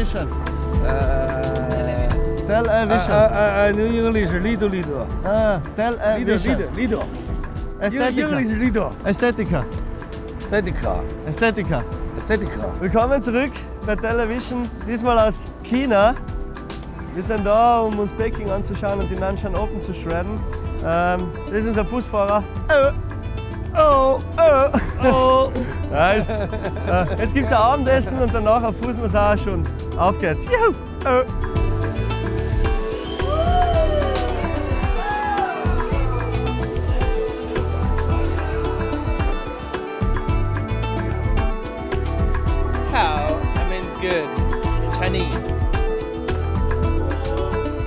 Television. Uh, Television. uh, uh, uh, New English, little, little. Ah, Little, Television. little, little. Ästhetica. English, little. Ästhetica. Aesthetica. Ästhetica. Aesthetica. Willkommen zurück bei Television, diesmal aus China. Wir sind da, um uns Peking anzuschauen und die Nanshan Open zu shredden. Ähm, das ist unser Busfahrer. Oh, oh, oh. Nice. Äh, jetzt gibt es ein Abendessen und danach auf Fußmassage und auf geht's. Juhu. Oh. How? That means good. in Chinese.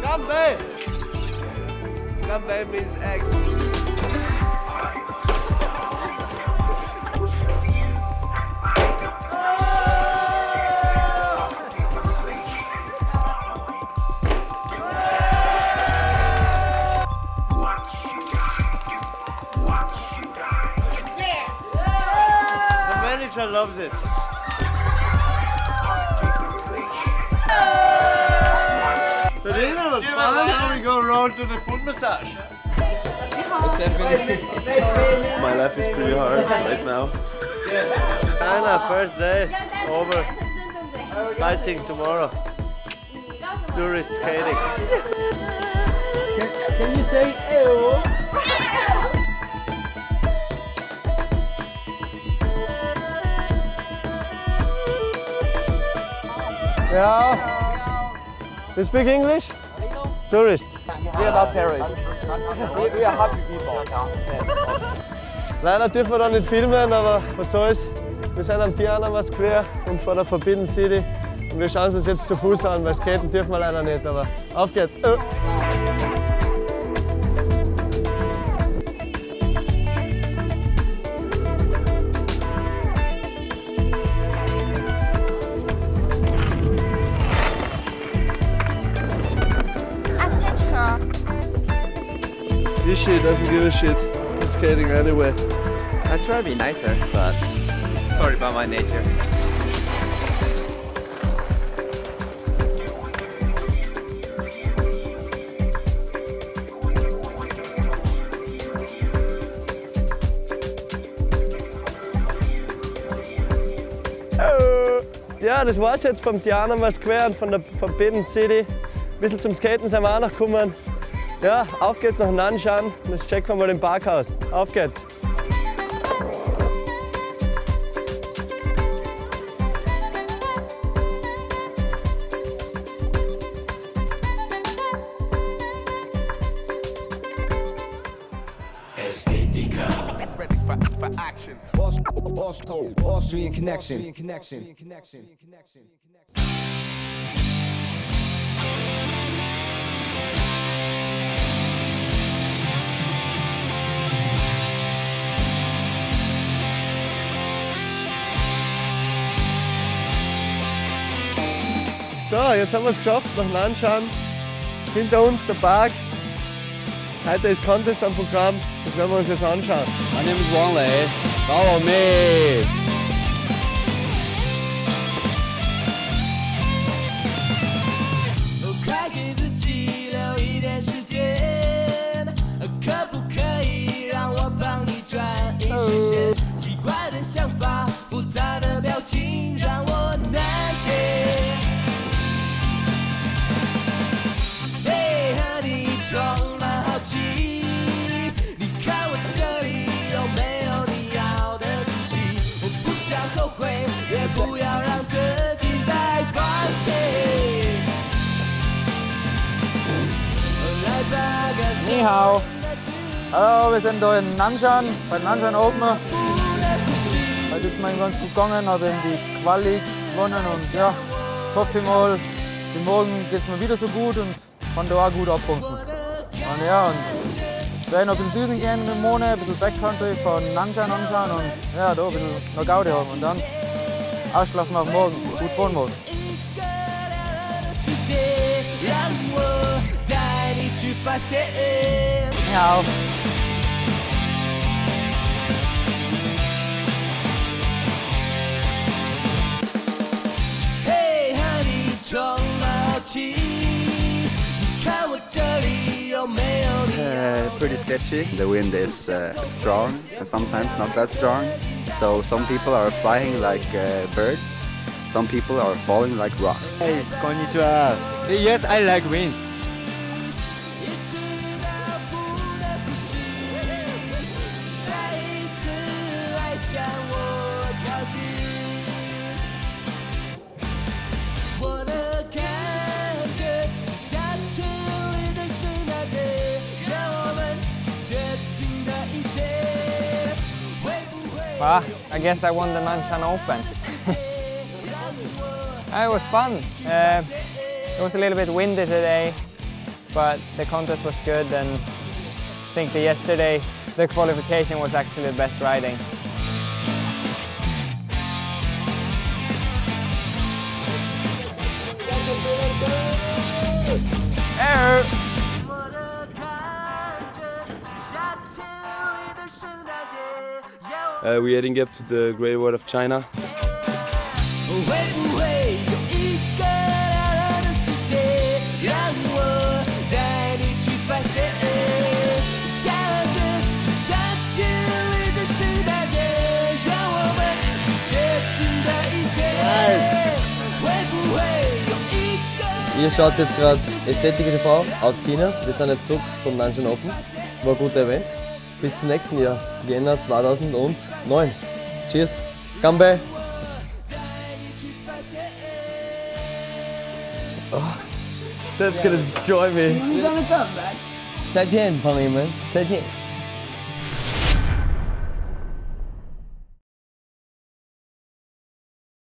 Ganbei. Ganbei means eggs. The manager loves it. The dinner was fun. Now we go round to the foot massage. My life is pretty hard right now. China, first day over. Fighting tomorrow. Tourist skating. Can you say ew? Yeah. You speak English? Tourist. We are not terrorists. We, we are happy people. Leider dürfen wir da nicht filmen, aber was soll's. Wir sind am Tiananmen Square und vor der Forbidden City. Und wir schauen es uns jetzt zu Fuß an, weil skaten dürfen wir leider nicht. Aber auf geht's. Ishi doesn't give a shit. He's skating anyway. I try to be nicer, but sorry about my nature. Ja, das war's jetzt vom Tiananmen Square und von der Forbidden City. Ein bisschen zum Skaten sind wir auch noch gekommen. Ja, auf geht's nach Nanshan. Jetzt checken wir mal den Park aus. Auf geht's. ready for, for action. Austrian connection. Austrian connection. connection. connection. So, jetzt haben wir es geschafft nach Nanshan. Hinter uns der Park. Heute ist Contest am Programm. Das werden wir uns jetzt anschauen. My name is Wang Lei. Follow me. 快给自己留一点时间，可不可以让我帮你转移视线？奇怪的想法，复杂的表情， Hao. Hallo, wir sind da in Nanshan, bei Nanshan Open. Heute ist mein ganz gut gegangen, habe eben die Quali gewonnen und ja, ich hoffe mal, für morgen geht es mir wieder so gut und kann da auch gut abpunkten. Und ja, und ich werde noch ein bisschen düsen gehen mit Monat, ein bisschen Backcountry von Nanshan anschauen und ja, da ein bisschen noch Gaudi haben und dann ausschlafen auf morgen, gut fahren morgen. passer. Hey, honey, 装老气，看我这里有没有你 Uh, pretty sketchy. The wind is uh, strong and sometimes not that strong. So some people are flying like uh, birds. Some people are falling like rocks. Hey, konnichiwa. Yes, I like wind. Well, I guess I won the Nanshan Open. it was fun. Uh, it was a little bit windy today, but the contest was good and I think the yesterday the qualification was actually the best riding. Uh, we're heading up to the Great world of China. Ihr schaut jetzt gerade Ästhetik TV aus China. Wir sind jetzt zurück vom Dungeon Open. War ein guter Event Bis zum nächsten Jahr, Jänner 2009. Cheers. Ganbei. Oh, that's gonna destroy me. 再见，朋友们，再见。